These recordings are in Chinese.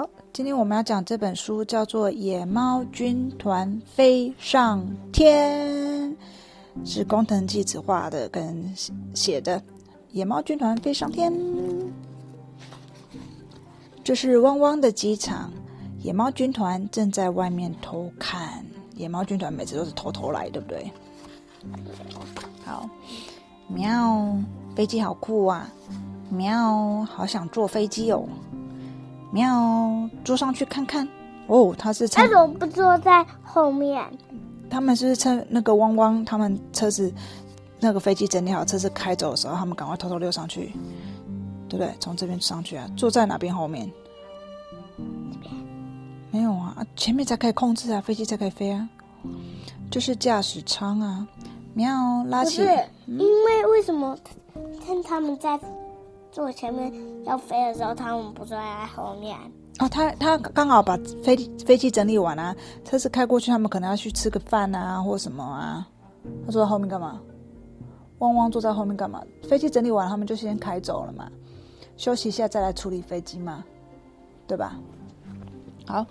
好，今天我们要讲这本书叫做《野猫军团飞上天》，是工藤纪子画的跟写的《野猫军团飞上天》。这是汪汪的机场，野猫军团正在外面偷看。野猫军团每次都是偷偷来，对不对？好，喵，飞机好酷啊！喵，好想坐飞机哦。喵，坐上去看看哦。他是他怎么不坐在后面？他们是趁那个汪汪他们车子那个飞机整理好，车子开走的时候，他们赶快偷偷溜上去，对不对？从这边上去啊？坐在哪边后面？这边没有啊，前面才可以控制啊，飞机才可以飞啊。就是驾驶舱啊。喵，拉起。不是，因为为什么趁他们在？坐前面要飞的时候，他们不坐在后面。哦，他他刚好把飞飞机整理完啊，车子开过去，他们可能要去吃个饭啊，或什么啊。他坐在后面干嘛？汪汪坐在后面干嘛？飞机整理完，他们就先开走了嘛，休息一下再来处理飞机嘛，对吧？好，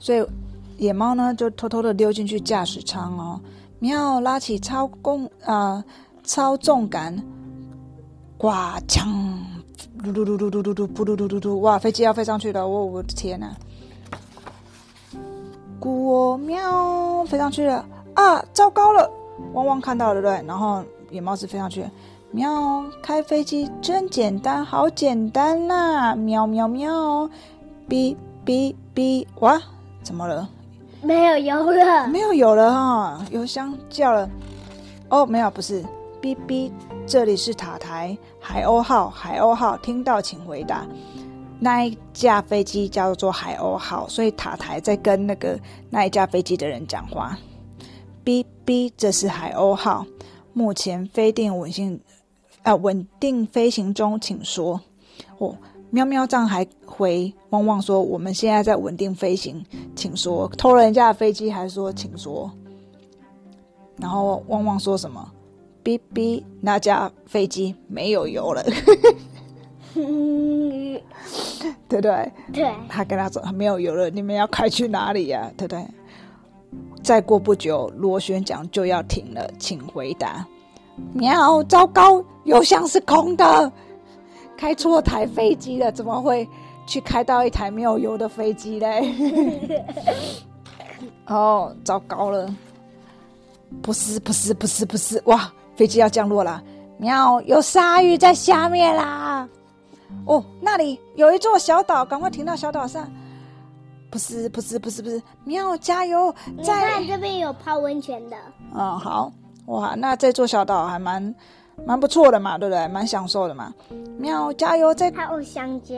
所以野猫呢就偷偷的溜进去驾驶舱哦，喵，拉起操控啊，操纵杆，挂枪。嘟嘟嘟嘟嘟嘟嘟，嘟嘟嘟嘟嘟，哇！飞机要飞上去了，我我的天哪！咕哦喵，飞上去了啊！糟糕了，汪汪看到了对对？然后野猫是飞上去，喵！开飞机真简单，好简单呐！喵喵喵，哔哔哔，哇！怎么了？没有油了，没有油了哈，油箱叫了。哦，没有，不是。哔哔，这里是塔台海鸥号，海鸥号，听到请回答。那一架飞机叫做海鸥号，所以塔台在跟那个那一架飞机的人讲话。哔哔，这是海鸥号，目前飞定稳定，啊，稳定飞行中，请说。哦，喵喵藏还回汪汪说，我们现在在稳定飞行，请说。偷了人家的飞机还说请说，然后汪汪说什么？哔哔，那架飞机没有油了，对不对？对。他跟他说没有油了，你们要开去哪里呀？对不对？再过不久，螺旋桨就要停了，请回答。喵，糟糕，油箱是空的，开错台飞机了，怎么会去开到一台没有油的飞机嘞？哦，糟糕了，不是，不是，不是，不是，哇！飞机要降落了，喵！有鲨鱼在下面啦！哦，那里有一座小岛，赶快停到小岛上。不是，不是，不是，不是，喵！加油！在这边有泡温泉的。嗯，好哇，那这座小岛还蛮蛮不错的嘛，对不对？蛮享受的嘛。喵！加油！在还有香蕉。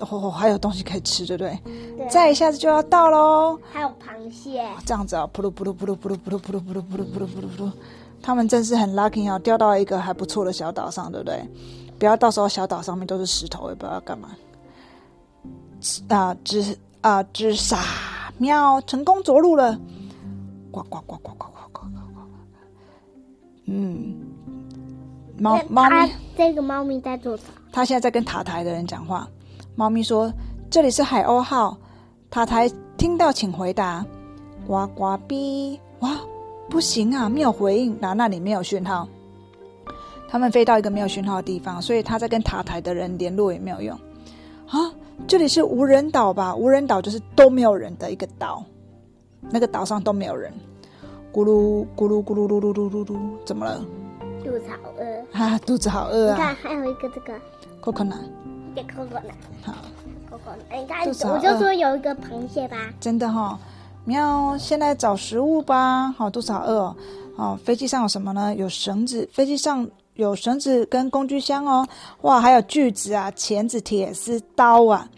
哦，还有东西可以吃，对不对？再一下子就要到喽。还有螃蟹。这样子啊，噗噜噗噜噗噜噗噜噗噜噗噜噗噜噗噜噗噜噗噜。他们真是很 lucky 哦，掉到一个还不错的小岛上，对不对？不要到时候小岛上面都是石头，也不知道干嘛。啊，只啊只傻喵，成功着陆了！呱呱呱呱呱呱呱呱呱！嗯，猫猫咪，这个猫咪在做啥？它现在在跟塔台的人讲话。猫咪说：“这里是海鸥号，塔台听到请回答。”呱呱哔，哇！不行啊，没有回应，那那里没有讯号。他们飞到一个没有讯号的地方，所以他在跟塔台的人联络也没有用。啊，这里是无人岛吧？无人岛就是都没有人的一个岛，那个岛上都没有人。咕噜咕噜咕噜噜噜噜噜噜，怎么了？肚子好饿。哈，肚子好饿啊！你看，还有一个这个。coconut。别 coconut。好。coconut，你看，我就说有一个螃蟹吧。真的哈。喵！现在找食物吧。好，肚子好饿哦。哦，飞机上有什么呢？有绳子，飞机上有绳子跟工具箱哦。哇，还有锯子啊、钳子、铁丝、刀啊、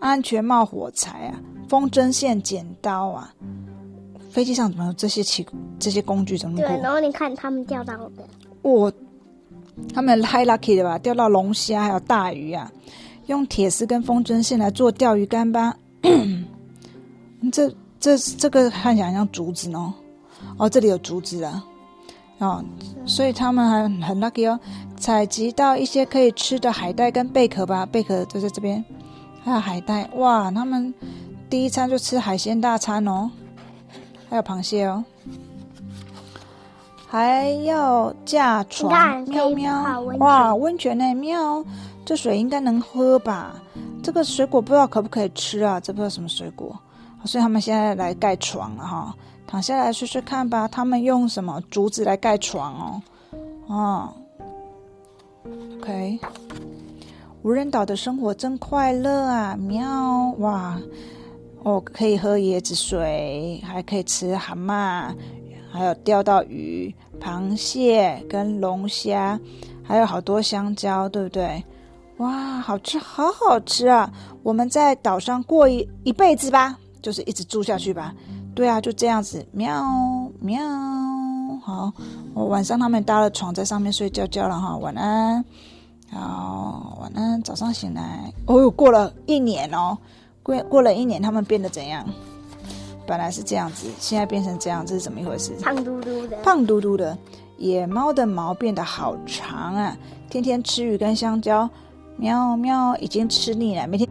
安全帽、火柴啊、风筝线、剪刀啊。飞机上怎么有这些奇这些工具？怎么对？然后你看他们钓到的。哇，他们太 lucky 了吧？钓到龙虾还有大鱼啊！用铁丝跟风筝线来做钓鱼竿吧。这。这这个看起来像竹子哦，哦，这里有竹子啊，哦，所以他们还很 lucky 哦，采集到一些可以吃的海带跟贝壳吧，贝壳就在这边，还有海带，哇，他们第一餐就吃海鲜大餐哦，还有螃蟹哦，还要架床，喵喵，哇，温泉呢，喵，这水应该能喝吧？这个水果不知道可不可以吃啊？这不知道什么水果，所以他们现在来盖床了哈，躺下来试试看吧。他们用什么竹子来盖床哦？啊，OK。无人岛的生活真快乐啊！喵哇，哦，可以喝椰子水，还可以吃蛤蟆，还有钓到鱼、螃蟹跟龙虾，还有好多香蕉，对不对？哇，好吃，好好吃啊！我们在岛上过一一辈子吧，就是一直住下去吧。对啊，就这样子，喵喵。好，我晚上他们搭了床在上面睡觉觉了哈，晚安。好，晚安。早上醒来，哦哟，过了一年哦，过过了一年，他们变得怎样？本来是这样子，现在变成这样，这是怎么一回事？胖嘟嘟的，胖嘟嘟的。野猫的毛变得好长啊，天天吃鱼跟香蕉，喵喵，已经吃腻了，每天。